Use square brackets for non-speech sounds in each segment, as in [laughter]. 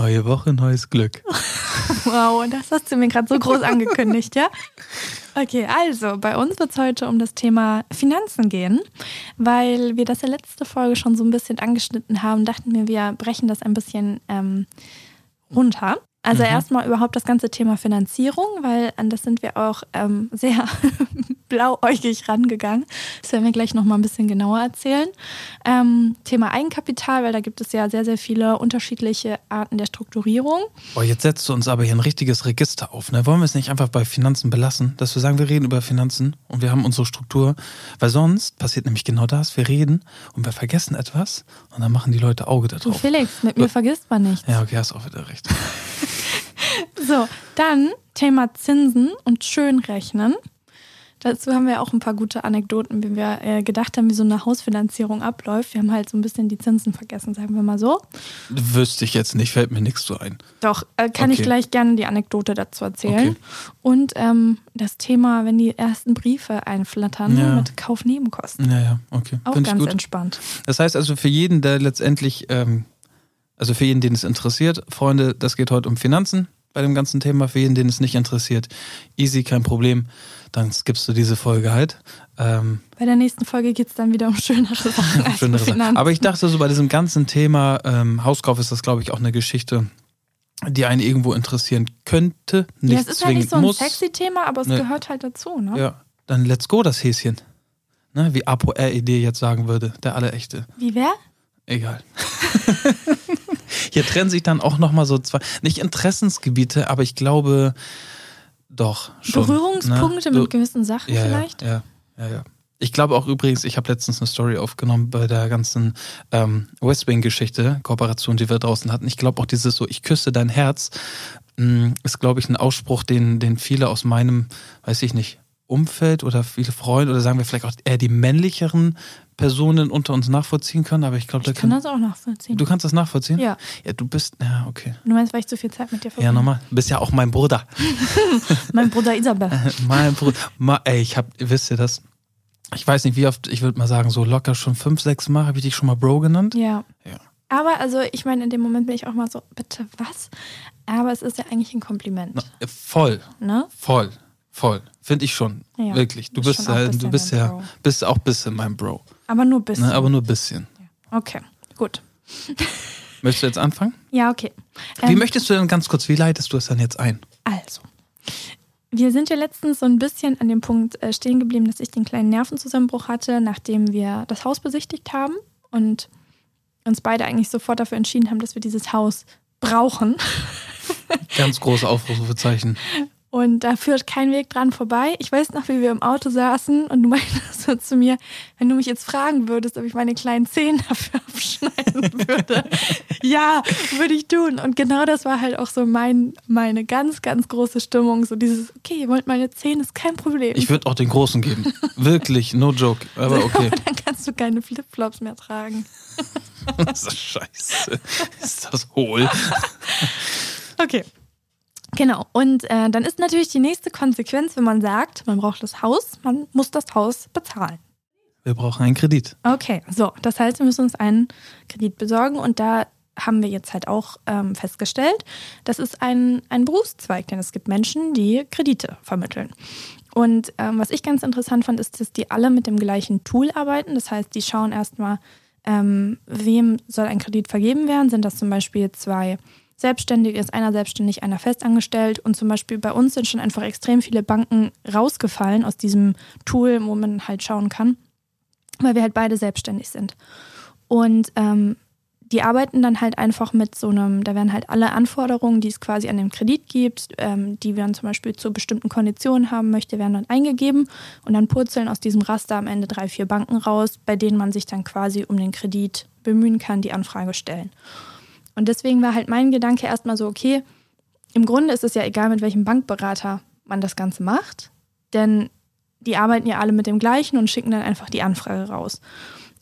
Neue Woche, neues Glück. [laughs] wow, das hast du mir gerade so groß angekündigt, ja? Okay, also bei uns wird es heute um das Thema Finanzen gehen, weil wir das ja letzte Folge schon so ein bisschen angeschnitten haben, dachten wir, wir brechen das ein bisschen ähm, runter. Also mhm. erstmal überhaupt das ganze Thema Finanzierung, weil an das sind wir auch ähm, sehr blauäugig rangegangen. Das werden wir gleich nochmal ein bisschen genauer erzählen. Ähm, Thema Eigenkapital, weil da gibt es ja sehr, sehr viele unterschiedliche Arten der Strukturierung. Boah, jetzt setzt du uns aber hier ein richtiges Register auf. Ne? Wollen wir es nicht einfach bei Finanzen belassen, dass wir sagen, wir reden über Finanzen und wir haben unsere Struktur? Weil sonst passiert nämlich genau das. Wir reden und wir vergessen etwas und dann machen die Leute Auge darauf. Du Felix, mit mir vergisst man nichts. Ja, okay, hast auch wieder recht. [laughs] So, dann Thema Zinsen und Schönrechnen. Dazu haben wir auch ein paar gute Anekdoten, wie wir äh, gedacht haben, wie so eine Hausfinanzierung abläuft. Wir haben halt so ein bisschen die Zinsen vergessen, sagen wir mal so. Wüsste ich jetzt nicht, fällt mir nichts so ein. Doch, äh, kann okay. ich gleich gerne die Anekdote dazu erzählen. Okay. Und ähm, das Thema, wenn die ersten Briefe einflattern ja. mit Kaufnebenkosten. Ja, ja, okay. Auch Find ganz entspannt. Das heißt also für jeden, der letztendlich, ähm, also für jeden, den es interessiert, Freunde, das geht heute um Finanzen bei dem ganzen Thema. Für jeden, den es nicht interessiert, easy, kein Problem. Dann skippst du diese Folge halt. Ähm, bei der nächsten Folge geht es dann wieder um schönere [laughs] Sachen. schönere Sachen. Aber ich dachte so, bei diesem ganzen Thema ähm, Hauskauf ist das, glaube ich, auch eine Geschichte, die einen irgendwo interessieren könnte. Nicht ja, es ist halt nicht so ein muss. sexy Thema, aber es ne. gehört halt dazu, ne? Ja, dann let's go, das Häschen. Ne? Wie Apo RED jetzt sagen würde, der Allerechte. Wie wer? Egal. [laughs] Hier trennen sich dann auch nochmal so zwei, nicht Interessensgebiete, aber ich glaube doch schon. Berührungspunkte ne? mit gewissen Sachen ja, vielleicht? Ja, ja, ja. Ich glaube auch übrigens, ich habe letztens eine Story aufgenommen bei der ganzen ähm, West Wing-Geschichte, Kooperation, die wir draußen hatten. Ich glaube auch dieses so, ich küsse dein Herz, mh, mm, ist, glaube ich, ein Ausspruch, den, den viele aus meinem, weiß ich nicht, Umfeld oder viele Freunde oder sagen wir vielleicht auch eher die männlicheren Personen unter uns nachvollziehen können, aber ich glaube, da ich kann das auch nachvollziehen. Du kannst das nachvollziehen? Ja. Ja, du bist, ja, okay. Du meinst, weil ich zu viel Zeit mit dir verbringe? Ja, nochmal. Du bist ja auch mein Bruder. [laughs] mein Bruder Isabel. [laughs] mein Bruder. Ma, ey, ich hab, wisst ihr das? Ich weiß nicht, wie oft, ich würde mal sagen, so locker schon fünf, sechs Mal habe ich dich schon mal Bro genannt. Ja. Ja. Aber also, ich meine, in dem Moment bin ich auch mal so, bitte was? Aber es ist ja eigentlich ein Kompliment. Na, voll. Ne? Voll. Voll. Finde ich schon. Ja, Wirklich. Du bist, ja, du bist ja, bist auch ein bisschen mein Bro. Aber nur ein bisschen. Ne, aber nur ein bisschen. Okay, gut. [laughs] Möchtest du jetzt anfangen? Ja, okay. Wie ähm, möchtest du denn ganz kurz, wie leitest du es dann jetzt ein? Also, wir sind ja letztens so ein bisschen an dem Punkt äh, stehen geblieben, dass ich den kleinen Nervenzusammenbruch hatte, nachdem wir das Haus besichtigt haben und uns beide eigentlich sofort dafür entschieden haben, dass wir dieses Haus brauchen. Ganz große Aufrufezeichen. [laughs] Und da führt kein Weg dran vorbei. Ich weiß noch, wie wir im Auto saßen und du meintest so zu mir, wenn du mich jetzt fragen würdest, ob ich meine kleinen Zehen [laughs] dafür abschneiden würde. ja, würde ich tun. Und genau das war halt auch so mein, meine ganz, ganz große Stimmung. So dieses, okay, ihr wollt meine Zehen, ist kein Problem. Ich würde auch den großen geben. Wirklich, no joke. Aber [laughs] okay. Aber dann kannst du keine Flipflops mehr tragen. [laughs] das ist scheiße. Ist das hohl? okay. Genau, und äh, dann ist natürlich die nächste Konsequenz, wenn man sagt, man braucht das Haus, man muss das Haus bezahlen. Wir brauchen einen Kredit. Okay, so, das heißt, wir müssen uns einen Kredit besorgen und da haben wir jetzt halt auch ähm, festgestellt, das ist ein, ein Berufszweig, denn es gibt Menschen, die Kredite vermitteln. Und ähm, was ich ganz interessant fand, ist, dass die alle mit dem gleichen Tool arbeiten. Das heißt, die schauen erstmal, ähm, wem soll ein Kredit vergeben werden. Sind das zum Beispiel zwei selbstständig ist, einer selbstständig, einer festangestellt. Und zum Beispiel bei uns sind schon einfach extrem viele Banken rausgefallen aus diesem Tool, wo man halt schauen kann, weil wir halt beide selbstständig sind. Und ähm, die arbeiten dann halt einfach mit so einem, da werden halt alle Anforderungen, die es quasi an dem Kredit gibt, ähm, die man zum Beispiel zu bestimmten Konditionen haben möchte, werden dann eingegeben und dann purzeln aus diesem Raster am Ende drei, vier Banken raus, bei denen man sich dann quasi um den Kredit bemühen kann, die Anfrage stellen. Und deswegen war halt mein Gedanke erstmal so, okay, im Grunde ist es ja egal, mit welchem Bankberater man das Ganze macht, denn die arbeiten ja alle mit dem gleichen und schicken dann einfach die Anfrage raus.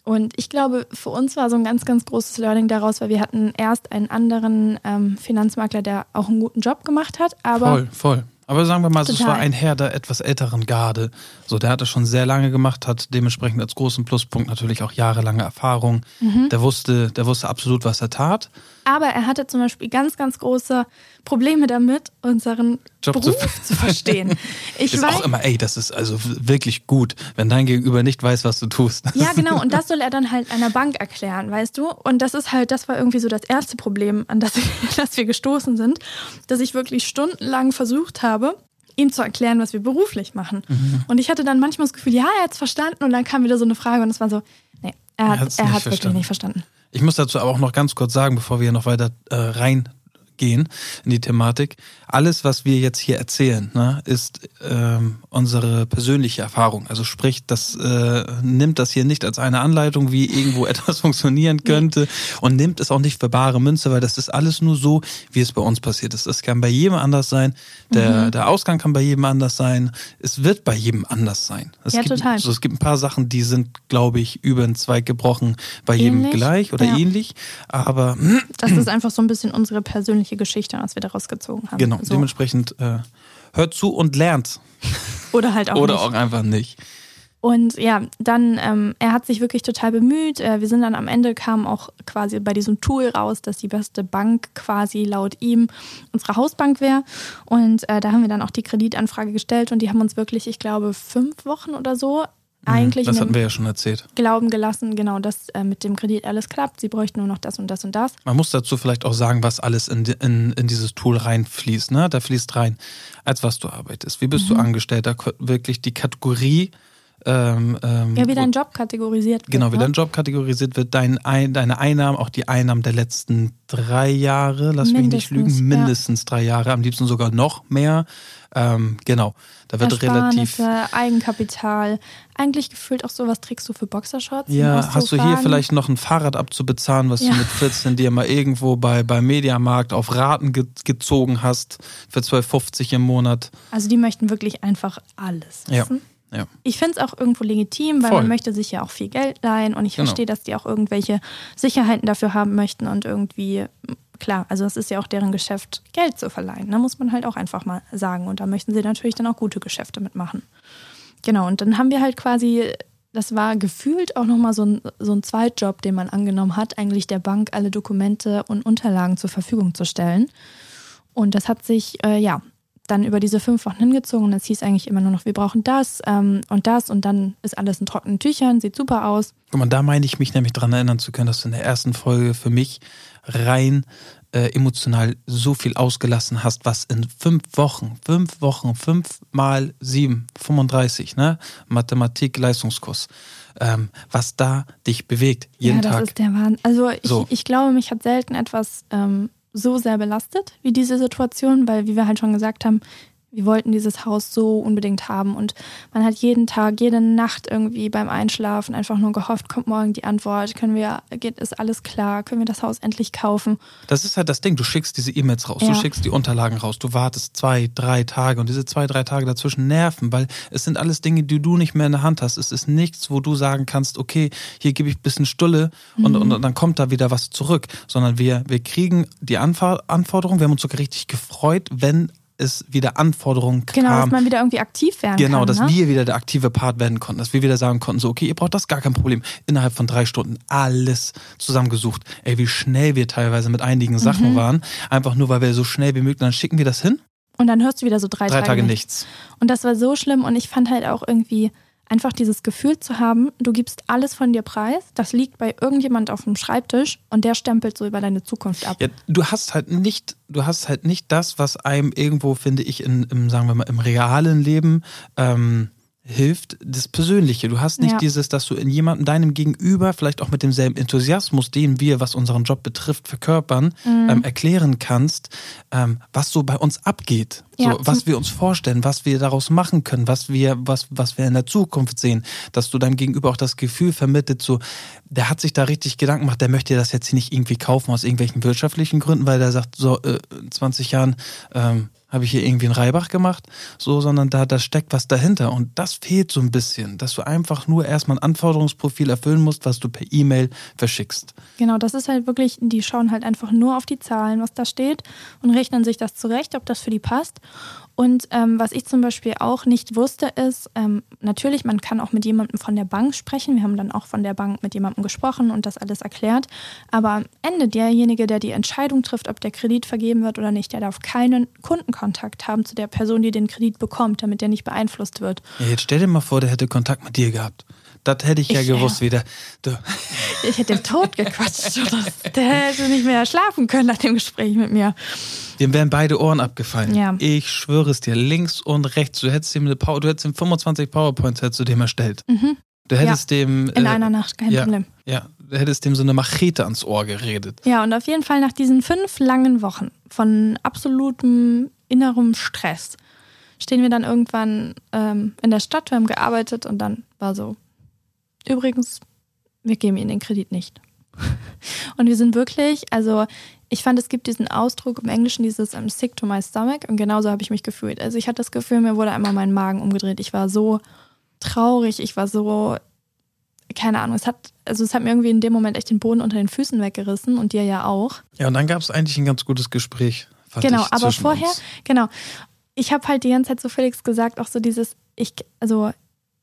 Und ich glaube, für uns war so ein ganz, ganz großes Learning daraus, weil wir hatten erst einen anderen ähm, Finanzmakler, der auch einen guten Job gemacht hat, aber. Voll, voll. Aber sagen wir mal, es war ein Herr der etwas älteren Garde. So, der hat das schon sehr lange gemacht, hat dementsprechend als großen Pluspunkt natürlich auch jahrelange Erfahrung. Mhm. Der wusste, der wusste absolut, was er tat. Aber er hatte zum Beispiel ganz, ganz große Probleme damit, unseren Job Beruf zu- zu, verstehen. [laughs] Ich ist weiß, auch immer, ey, das ist also wirklich gut, wenn dein Gegenüber nicht weiß, was du tust. Ja, [laughs] genau. Und das soll er dann halt einer Bank erklären, weißt du? Und das ist halt, das war irgendwie so das erste Problem, an das, [laughs] das wir gestoßen sind, dass ich wirklich stundenlang versucht habe, ihm zu erklären, was wir beruflich machen. Mhm. Und ich hatte dann manchmal das Gefühl, ja, er hat es verstanden. Und dann kam wieder so eine Frage und es war so, nee, er hat er hat's wirklich nicht verstanden. Ich muss dazu aber auch noch ganz kurz sagen, bevor wir noch weiter äh, reingehen in die Thematik. Alles, was wir jetzt hier erzählen, ne, ist ähm, unsere persönliche Erfahrung. Also sprich, das äh, nimmt das hier nicht als eine Anleitung, wie irgendwo [laughs] etwas funktionieren könnte und nimmt es auch nicht für bare Münze, weil das ist alles nur so, wie es bei uns passiert ist. Das kann bei jedem anders sein. Der, Mhm. der Ausgang kann bei jedem anders sein. Es wird bei jedem anders sein. Es Ja, gibt, total. So, es gibt ein paar Sachen, die sind, glaube ich, über den Zweig gebrochen, bei jedem Ähnlich, gleich oder ja. ähnlich. Aber Das ist einfach so ein bisschen unsere persönliche Geschichte, was wir daraus gezogen haben. genau, So. dementsprechend äh, hört zu und lernt. [laughs] Oder halt auch oder nicht. auch einfach nicht. Und ja, dann, ähm, er hat sich wirklich total bemüht. Äh, wir sind dann am Ende, kam auch quasi bei diesem Tool raus, dass die beste Bank quasi laut ihm unsere Hausbank wäre. Und äh, da haben wir dann auch die Kreditanfrage gestellt und die haben uns wirklich, ich glaube, fünf Wochen oder so eigentlich Mhm, Das in hatten wir ja schon erzählt. Glauben gelassen, genau, dass äh, mit dem Kredit alles klappt. Sie bräuchten nur noch das und das und das. Man muss dazu vielleicht auch sagen, was alles in, in, in dieses Tool reinfließt. Ne? Da fließt rein, als was du arbeitest. Wie bist Mhm. du angestellt? Da wirklich die Kategorie. Ähm, ähm, Ja, wie dein Job kategorisiert wird. Genau, wie ne? dein Job kategorisiert wird, dein, ein, deine Einnahmen, auch die Einnahmen der letzten drei Jahre, lass mich nicht Mindestens, lügen, ja. mindestens drei Jahre, am liebsten sogar noch mehr. Ähm, genau, da wird relativ. Eigenkapital. Eigentlich gefühlt auch sowas trägst du für Boxershorts. Ja, hast du hier vielleicht noch ein Fahrrad abzubezahlen, was Ja. du mit 14 dir mal irgendwo bei, bei Mediamarkt auf Raten ge gezogen hast für 12,50 im Monat? Also die möchten wirklich einfach alles Ja. wissen. Ja. Ich finde es auch irgendwo legitim, weil Voll. man möchte sich ja auch viel Geld leihen und ich Genau. verstehe, dass die auch irgendwelche Sicherheiten dafür haben möchten und irgendwie, klar, also es ist ja auch deren Geschäft, Geld zu verleihen. Da muss man halt auch einfach mal sagen. Und da möchten sie natürlich dann auch gute Geschäfte mitmachen. Genau, und dann haben wir halt quasi, das war gefühlt auch nochmal so ein, so ein Zweitjob, den man angenommen hat, eigentlich der Bank alle Dokumente und Unterlagen zur Verfügung zu stellen. Und das hat sich, äh, ja, dann über diese fünf Wochen hingezogen und es hieß eigentlich immer nur noch, wir brauchen das ähm, und das und dann ist alles in trockenen Tüchern, sieht super aus. Guck mal, da meine ich mich nämlich dran erinnern zu können, dass du in der ersten Folge für mich rein äh, emotional so viel ausgelassen hast, was in fünf Wochen, fünf Wochen, fünf mal sieben, 35, ne? Mathematik, Leistungskurs, ähm, was da dich bewegt, jeden ja, das Tag. ist der Wahnsinn. Also ich, So. ich glaube, mich hat selten etwas ähm, so sehr belastet wie diese Situation, weil, wie wir halt schon gesagt haben, wir wollten dieses Haus so unbedingt haben und man hat jeden Tag, jede Nacht irgendwie beim Einschlafen einfach nur gehofft, kommt morgen die Antwort, können wir, geht, ist alles klar, können wir das Haus endlich kaufen? Das ist halt das Ding. Du schickst diese E-Mails raus, Ja. du schickst die Unterlagen raus, du wartest zwei, drei Tage und diese zwei, drei Tage dazwischen nerven, weil es sind alles Dinge, die du nicht mehr in der Hand hast. Es ist nichts, wo du sagen kannst, okay, hier gebe ich ein bisschen Stulle und, und, und dann kommt da wieder was zurück, sondern wir, wir kriegen die Anfor Anforderung. Wir haben uns sogar richtig gefreut, wenn es wieder Anforderungen Genau, dass kam. man wieder irgendwie aktiv werden Genau, kann. dass ne? wir wieder der aktive Part werden konnten, dass wir wieder sagen konnten, so, okay, ihr braucht das gar kein Problem. Innerhalb von drei Stunden alles zusammengesucht. Ey, wie schnell wir teilweise mit einigen Mhm. Sachen waren. Einfach nur, weil wir so schnell wie möglich, dann schicken wir das hin. Und dann hörst du wieder so drei, Drei Tage nichts. nichts. Und das war so schlimm und ich fand halt auch irgendwie einfach dieses Gefühl zu haben, du gibst alles von dir preis, das liegt bei irgendjemand auf dem Schreibtisch und der stempelt so über deine Zukunft ab. Ja, du hast halt nicht, du hast halt nicht das, was einem irgendwo, finde ich, in, im, sagen wir mal, im realen Leben ähm, hilft, das Persönliche. Du hast nicht Ja. dieses, dass du in jemandem, deinem Gegenüber, vielleicht auch mit demselben Enthusiasmus, den wir, was unseren Job betrifft, verkörpern, Mhm. ähm, erklären kannst, ähm, was so bei uns abgeht. Ja, so, was wir uns vorstellen, was wir daraus machen können, was wir, was, was wir in der Zukunft sehen, dass du deinem Gegenüber auch das Gefühl vermittelt, so, der hat sich da richtig Gedanken gemacht, der möchte das jetzt hier nicht irgendwie kaufen aus irgendwelchen wirtschaftlichen Gründen, weil der sagt, so, äh, in 20 Jahren, ähm, habe ich hier irgendwie einen Reibach gemacht, so, sondern da, da steckt was dahinter. Und das fehlt so ein bisschen, dass du einfach nur erstmal ein Anforderungsprofil erfüllen musst, was du per E-Mail verschickst. Genau, das ist halt wirklich, die schauen halt einfach nur auf die Zahlen, was da steht und rechnen sich das zurecht, ob das für die passt. Und ähm, was ich zum Beispiel auch nicht wusste, ist, ähm, natürlich, man kann auch mit jemandem von der Bank sprechen. Wir haben dann auch von der Bank mit jemandem gesprochen und das alles erklärt. Aber am Ende derjenige, der die Entscheidung trifft, ob der Kredit vergeben wird oder nicht, der darf keinen Kundenkontakt haben zu der Person, die den Kredit bekommt, damit der nicht beeinflusst wird. Ja, jetzt stell dir mal vor, der hätte Kontakt mit dir gehabt. Das hätte ich ja Ich, gewusst ja. wieder. Du, Ich hätte den Tod gequatscht. Oder? Der hätte nicht mehr schlafen können nach dem Gespräch mit mir. dem wären beide Ohren abgefallen. Ja. Ich schwöre es dir, links und rechts. Du hättest ihm eine Power, du hättest ihm 25 PowerPoints hättest du dem erstellt. Du hättest dem Mhm. In äh, einer Nacht, kein ja, Problem. Ja, du hättest dem so eine Machete ans Ohr geredet. Ja, und auf jeden Fall nach diesen fünf langen Wochen von absolutem innerem Stress stehen wir dann irgendwann ähm, in der Stadt, wir haben gearbeitet und dann war so, übrigens, wir geben Ihnen den Kredit nicht. Und wir sind wirklich, also ich fand, es gibt diesen Ausdruck im Englischen, dieses I'm sick to my stomach und genauso habe ich mich gefühlt. Also ich hatte das Gefühl, mir wurde einmal mein Magen umgedreht. Ich war so traurig, ich war so, keine Ahnung, es hat, also es hat mir irgendwie in dem Moment echt den Boden unter den Füßen weggerissen und dir ja auch. Ja, und dann gab es eigentlich ein ganz gutes Gespräch. Genau, ich, aber vorher, uns. genau. Ich habe halt die ganze Zeit zu Felix gesagt, auch so dieses, ich, also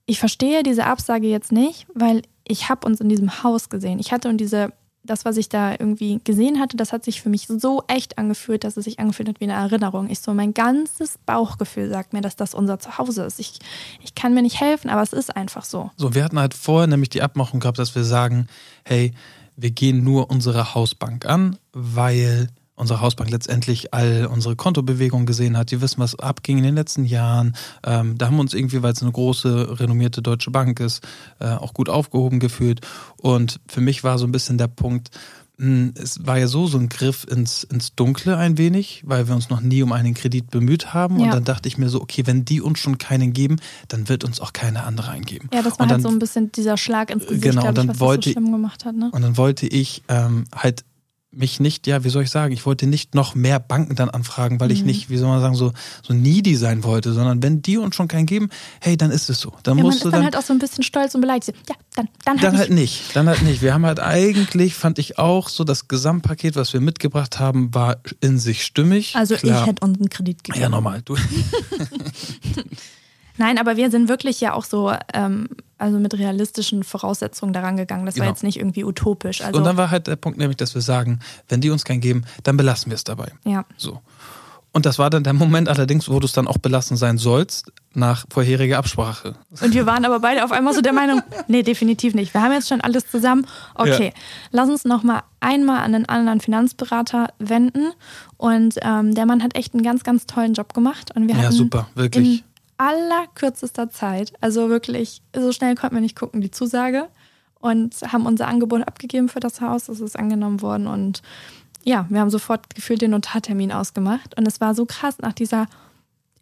ich verstehe diese Absage jetzt nicht, weil ich habe uns in diesem Haus gesehen. Ich hatte und diese, das, was ich da irgendwie gesehen hatte, das hat sich für mich so echt angefühlt, dass es sich angefühlt hat wie eine Erinnerung. Ich so, mein ganzes Bauchgefühl sagt mir, dass das unser Zuhause ist. Ich, ich kann mir nicht helfen, aber es ist einfach so. So, wir hatten halt vorher nämlich die Abmachung gehabt, dass wir sagen, hey, wir gehen nur unsere Hausbank an, weil unsere Hausbank letztendlich all unsere Kontobewegungen gesehen hat. Die wissen, was abging in den letzten Jahren. Ähm, da haben wir uns irgendwie, weil es eine große, renommierte deutsche Bank ist, äh, auch gut aufgehoben gefühlt. Und für mich war so ein bisschen der Punkt, mh, es war ja so so ein Griff ins, ins Dunkle ein wenig, weil wir uns noch nie um einen Kredit bemüht haben. Und Ja. dann dachte ich mir so, okay, wenn die uns schon keinen geben, dann wird uns auch keine andere eingeben. Ja, das war und halt dann, so ein bisschen dieser Schlag ins Gesicht, Genau, ich, dann was wollte- das so schlimm gemacht hat. Ne? Und dann wollte ich ähm, halt mich nicht, ja, wie soll ich sagen, ich wollte nicht noch mehr Banken dann anfragen, weil ich Mhm. nicht, wie soll man sagen, so, so needy sein wollte, sondern wenn die uns schon keinen geben, hey, dann ist es so. Dann Ja, man musst ist du dann, dann, halt auch so ein bisschen stolz und beleidigt. Ja, dann, dann, dann halt halt nicht, dann halt nicht. Wir haben halt eigentlich, fand ich auch, so das Gesamtpaket, was wir mitgebracht haben, war in sich stimmig. Also Klar. ich hätte uns einen Kredit gegeben. Ja, normal. Du, [laughs] [laughs] Nein, aber wir sind wirklich ja auch so, ähm, also mit realistischen Voraussetzungen daran gegangen. Das war Genau. jetzt nicht irgendwie utopisch. Also und dann war halt der Punkt nämlich, dass wir sagen, wenn die uns keinen geben, dann belassen wir es dabei. ja. So. Und das war dann der Moment allerdings, wo du es dann auch belassen sein sollst, nach vorheriger Absprache. Und wir waren aber beide auf einmal so der Meinung, [laughs] nee, definitiv nicht. Wir haben jetzt schon alles zusammen. Okay, lass uns noch mal einmal an einen anderen Finanzberater wenden. Und ähm, der Mann hat echt einen ganz, ganz tollen Job gemacht. Und wir Ja, hatten super, wirklich. in allerkürzester Zeit, also wirklich, so schnell konnten wir nicht gucken, die Zusage. Und haben unser Angebot abgegeben für das Haus. Es ist angenommen worden. Und ja, wir haben sofort gefühlt den Notartermin ausgemacht. Und es war so krass nach dieser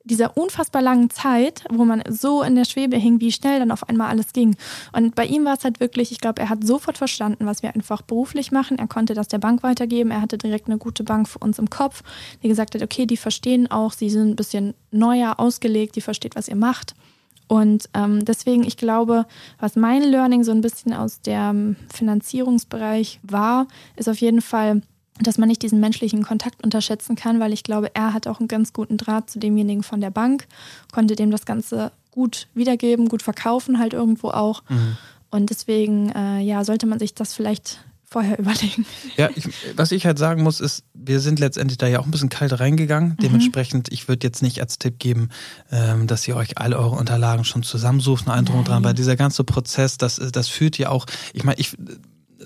dieser unfassbar langen Zeit, wo man so in der Schwebe hing, wie schnell dann auf einmal alles ging. Und bei ihm war es halt wirklich, ich glaube, er hat sofort verstanden, was wir einfach beruflich machen. Er konnte das der Bank weitergeben. Er hatte direkt eine gute Bank für uns im Kopf, die gesagt hat, okay, die verstehen auch, sie sind ein bisschen neuer ausgelegt, die versteht, was ihr macht. Und ähm, deswegen, ich glaube, was mein Learning so ein bisschen aus dem Finanzierungsbereich war, ist auf jeden Fall, dass man nicht diesen menschlichen Kontakt unterschätzen kann, weil ich glaube, er hat auch einen ganz guten Draht zu demjenigen von der Bank, konnte dem das Ganze gut wiedergeben, gut verkaufen halt irgendwo auch. Mhm. Und deswegen, äh, ja, sollte man sich das vielleicht vorher [laughs] überlegen. Ja, ich, was ich halt sagen muss, ist, wir sind letztendlich da ja auch ein bisschen kalt reingegangen. Dementsprechend, ich würde jetzt nicht als Tipp geben, ähm, dass ihr euch alle eure Unterlagen schon zusammensucht, eine Drum und dran, weil dieser ganze Prozess, das, das führt ja auch, ich meine, ich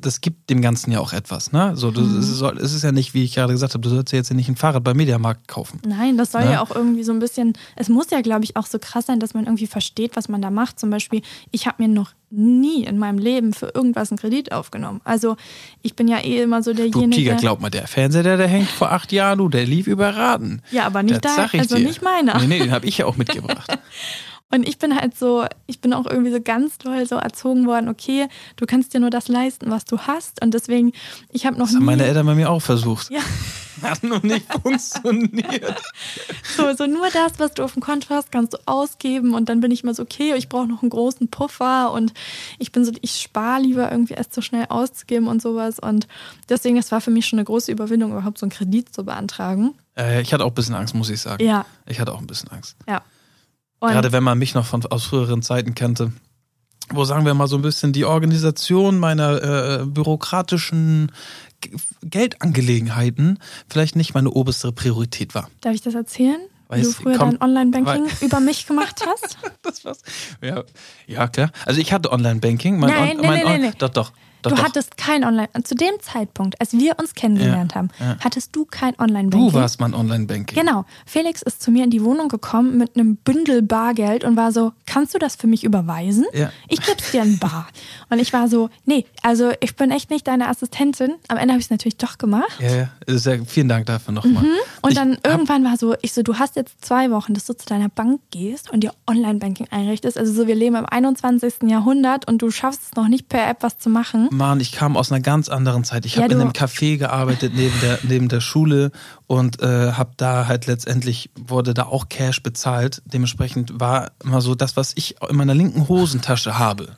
das gibt dem Ganzen ja auch etwas, ne? So, du, Mhm. es, ist ja nicht, wie ich gerade gesagt habe, du sollst ja jetzt nicht ein Fahrrad beim Mediamarkt kaufen. Nein, das soll Ne? ja auch irgendwie so ein bisschen, es muss ja, glaube ich, auch so krass sein, dass man irgendwie versteht, was man da macht. Zum Beispiel, ich habe mir noch nie in meinem Leben für irgendwas einen Kredit aufgenommen. Also ich bin ja eh immer so Du derjenige. Tiger, glaub mal, der Fernseher, der, der hängt vor acht Jahren, du, der lief überraten. Ja, aber nicht da, also dir. nicht meiner. Nee, nee, den habe ich ja auch mitgebracht. [laughs] Und ich bin halt so, ich bin auch irgendwie so ganz toll so erzogen worden, okay, du kannst dir nur das leisten, was du hast. Und deswegen, ich habe noch Das haben meine Eltern bei mir auch versucht. ja, [laughs] Hat noch nicht funktioniert. So, so nur das, was du auf dem Konto hast, kannst du ausgeben und dann bin ich immer so, okay, ich brauche noch einen großen Puffer und ich bin so, ich spare lieber irgendwie erst so schnell auszugeben und sowas und deswegen, das war für mich schon eine große Überwindung, überhaupt so einen Kredit zu beantragen. Äh, ich hatte auch ein bisschen Angst, muss ich sagen. Ja. Ich hatte auch ein bisschen Angst. Ja. Und Gerade wenn man mich noch von, aus früheren Zeiten kannte, wo sagen wir mal so ein bisschen die Organisation meiner äh, bürokratischen Geldangelegenheiten vielleicht nicht meine oberste Priorität war. Darf ich das erzählen? Wie du früher komm, dein Online-Banking über mich gemacht hast? [laughs] das war's. Ja, ja, klar. Also ich hatte Online-Banking. Nein, nein, nein, nein, nein. Doch, doch. Doch, du doch. hattest kein Online. Zu dem Zeitpunkt, als wir uns kennengelernt ja, haben, ja. hattest du kein Online-Banking. Du warst mein Online-Banking. Genau. Felix ist zu mir in die Wohnung gekommen mit einem Bündel Bargeld und war so: Kannst du das für mich überweisen? Ja. Ich gib's dir ein Bar. [laughs] und ich war so: Nee, also ich bin echt nicht deine Assistentin. Am Ende habe ich es natürlich doch gemacht. Ja, ja. Sehr, vielen Dank dafür nochmal. Mhm. Und ich dann irgendwann war so: Ich so, du hast jetzt zwei Wochen, dass du zu deiner Bank gehst und dir Online-Banking einrichtest. Also so, wir leben im 21. Jahrhundert und du schaffst es noch nicht per App was zu machen. Mann, ich kam aus einer ganz anderen Zeit. Ich ja, habe in einem Café gearbeitet neben der, neben der Schule und äh, habe da halt letztendlich, wurde da auch Cash bezahlt. Dementsprechend war immer so das, was ich in meiner linken Hosentasche habe.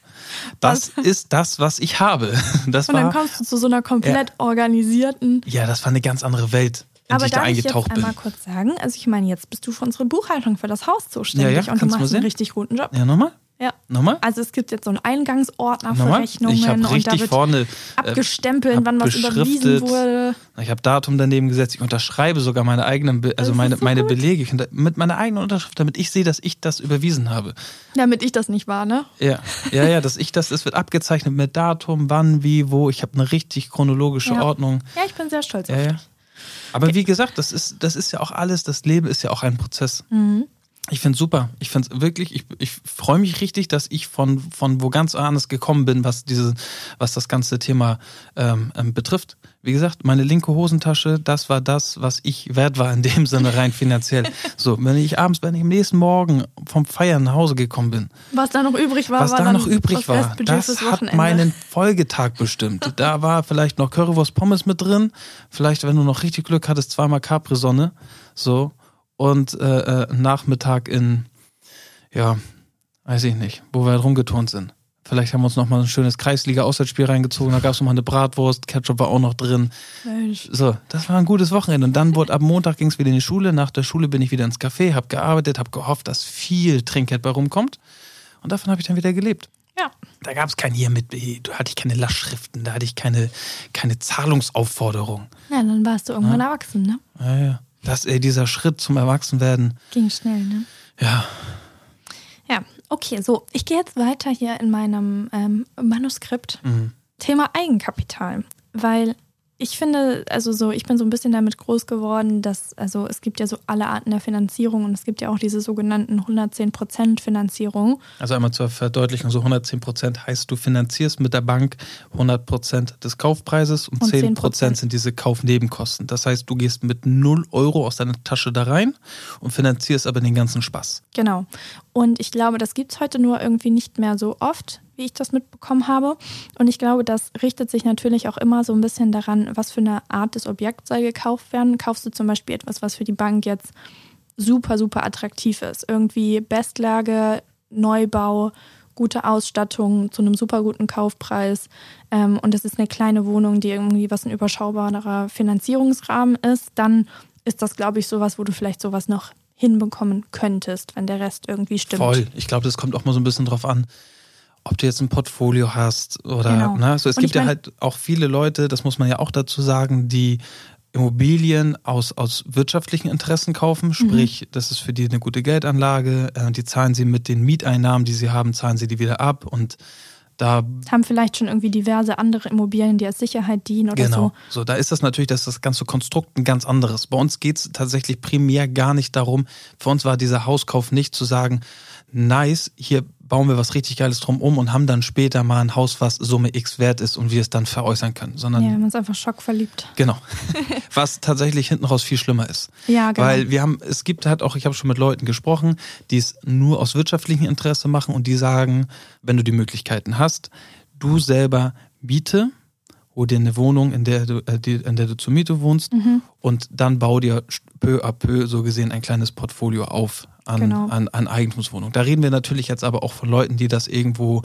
Das was? ist das, was ich habe. [laughs] Das und dann war, kommst du zu so einer komplett ja, organisierten. Ja, das war eine ganz andere Welt. In Aber die ich darf da eingetaucht ich jetzt einmal kurz sagen, also ich meine, jetzt bist du für unsere Buchhaltung für das Haus zuständig ja, ja, und du machst einen richtig guten Job. Ja, nochmal? Ja. Nochmal? Also es gibt jetzt so einen Eingangsordner für Rechnungen ich und richtig da wird vorne, äh, abgestempelt, wann was überwiesen wurde. Ich habe Datum daneben gesetzt. Ich unterschreibe sogar meine eigenen, Be also meine, so meine Belege ich, mit meiner eigenen Unterschrift, damit ich sehe, dass ich das überwiesen habe. Damit ich das nicht war, ne? Ja, ja, ja, dass ich das, es wird abgezeichnet mit Datum, wann, wie, wo. Ich habe eine richtig chronologische ja. Ordnung. Ja, ich bin sehr stolz ja, auf dich. Ja. Aber wie gesagt, das ist, das ist ja auch alles, das Leben ist ja auch ein Prozess. Mhm. Ich finde es super. Ich finde es wirklich, ich, ich freue mich richtig, dass ich von, von wo ganz anders gekommen bin, was diese, was das ganze Thema ähm, ähm, betrifft. Wie gesagt, meine linke Hosentasche, das war das, was ich wert war in dem Sinne rein finanziell. [laughs] so, wenn ich abends, wenn ich am nächsten Morgen vom Feiern nach Hause gekommen bin. Was da noch übrig war, was war da noch übrig war, das hat meinen Folgetag bestimmt. [laughs] da war vielleicht noch Currywurst Pommes mit drin. Vielleicht, wenn du noch richtig Glück hattest, zweimal Capri-Sonne. So und äh, äh, Nachmittag in, ja, weiß ich nicht, wo wir halt rumgeturnt sind. Vielleicht haben wir uns nochmal ein schönes Kreisliga-Auswärtsspiel reingezogen, da gab es nochmal eine Bratwurst, Ketchup war auch noch drin. Mensch. So, das war ein gutes Wochenende. Und dann wurde ab Montag ging es wieder in die Schule. Nach der Schule bin ich wieder ins Café, habe gearbeitet, habe gehofft, dass viel Trinkgeld bei rumkommt. Und davon habe ich dann wieder gelebt. Ja. Da gab es kein hier mit, da hatte ich keine Lastschriften, da hatte ich keine, keine Zahlungsaufforderung. Ja, dann warst du irgendwann ja. erwachsen, ne? Ja, ja dass ey, dieser Schritt zum Erwachsenwerden. Ging schnell, ne? Ja. Ja, okay, so, ich gehe jetzt weiter hier in meinem ähm, Manuskript. Mhm. Thema Eigenkapital, weil ich finde, also so, ich bin so ein bisschen damit groß geworden, dass, also es gibt ja so alle Arten der Finanzierung und es gibt ja auch diese sogenannten 110% Finanzierung. Also einmal zur Verdeutlichung, so 110% heißt, du finanzierst mit der Bank 100% des Kaufpreises und, und 10%, 10% sind diese Kaufnebenkosten. Das heißt, du gehst mit 0 Euro aus deiner Tasche da rein und finanzierst aber den ganzen Spaß. Genau. Und ich glaube, das gibt es heute nur irgendwie nicht mehr so oft wie ich das mitbekommen habe. Und ich glaube, das richtet sich natürlich auch immer so ein bisschen daran, was für eine Art des Objekts soll gekauft werden. Kaufst du zum Beispiel etwas, was für die Bank jetzt super, super attraktiv ist. Irgendwie Bestlage, Neubau, gute Ausstattung zu einem super guten Kaufpreis. Ähm, und es ist eine kleine Wohnung, die irgendwie was ein überschaubarer Finanzierungsrahmen ist, dann ist das, glaube ich, sowas, wo du vielleicht sowas noch hinbekommen könntest, wenn der Rest irgendwie stimmt. Voll. Ich glaube, das kommt auch mal so ein bisschen drauf an, ob du jetzt ein Portfolio hast oder genau. ne? also es Und gibt ja halt auch viele Leute, das muss man ja auch dazu sagen, die Immobilien aus, aus wirtschaftlichen Interessen kaufen, sprich, mhm. das ist für die eine gute Geldanlage, äh, die zahlen sie mit den Mieteinnahmen, die sie haben, zahlen sie die wieder ab und da haben vielleicht schon irgendwie diverse andere Immobilien, die als Sicherheit dienen oder genau. so. Genau, so da ist das natürlich, dass das ganze Konstrukt ein ganz anderes. Bei uns geht es tatsächlich primär gar nicht darum, für uns war dieser Hauskauf nicht zu sagen, nice, hier bauen wir was richtig Geiles drum um und haben dann später mal ein Haus, was Summe X wert ist und wir es dann veräußern können. Sondern, ja, man ist einfach schockverliebt. Genau. [laughs] was tatsächlich hinten raus viel schlimmer ist. Ja, genau. Weil wir haben, es gibt halt auch, ich habe schon mit Leuten gesprochen, die es nur aus wirtschaftlichem Interesse machen und die sagen, wenn du die Möglichkeiten hast, du selber biete hol dir eine Wohnung, in der du, äh, in der du zur Miete wohnst mhm. und dann bau dir peu à peu so gesehen ein kleines Portfolio auf an, Genau. an, an Eigentumswohnungen. Da reden wir natürlich jetzt aber auch von Leuten, die das irgendwo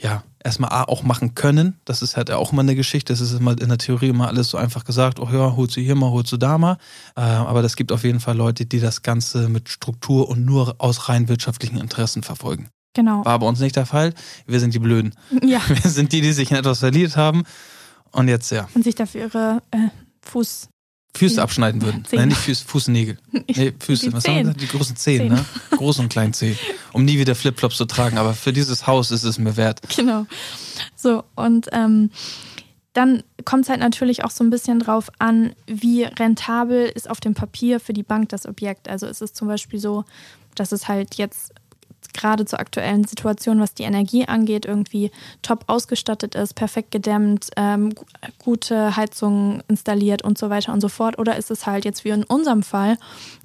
ja erstmal A, auch machen können. Das ist halt auch immer eine Geschichte. Das ist immer in der Theorie immer alles so einfach gesagt, oh ja, holst du hier mal, holst du da mal. Äh, aber das gibt auf jeden Fall Leute, die das Ganze mit Struktur und nur aus rein wirtschaftlichen Interessen verfolgen. Genau. War bei uns nicht der Fall. Wir sind die Blöden. Ja. [laughs] Wir sind die, die sich in etwas verliebt haben und jetzt ja Und sich dafür ihre äh, Fuß. Füße abschneiden würden. Zehen. Nein, nicht Füße, Fußnägel. [laughs] Nee, Füße. Die Was haben wir? Die großen Zehen, Zehen. ne? Großen und kleinen Zehen. Um nie wieder Flipflops zu tragen. Aber für dieses Haus ist es mir wert. Genau. So, und ähm, dann kommt es halt natürlich auch so ein bisschen drauf an, wie rentabel ist auf dem Papier für die Bank das Objekt. Also ist es zum Beispiel so, dass es halt jetzt gerade zur aktuellen Situation, was die Energie angeht, irgendwie top ausgestattet ist, perfekt gedämmt, ähm, gu- gute Heizungen installiert und so weiter und so fort. Oder ist es halt jetzt wie in unserem Fall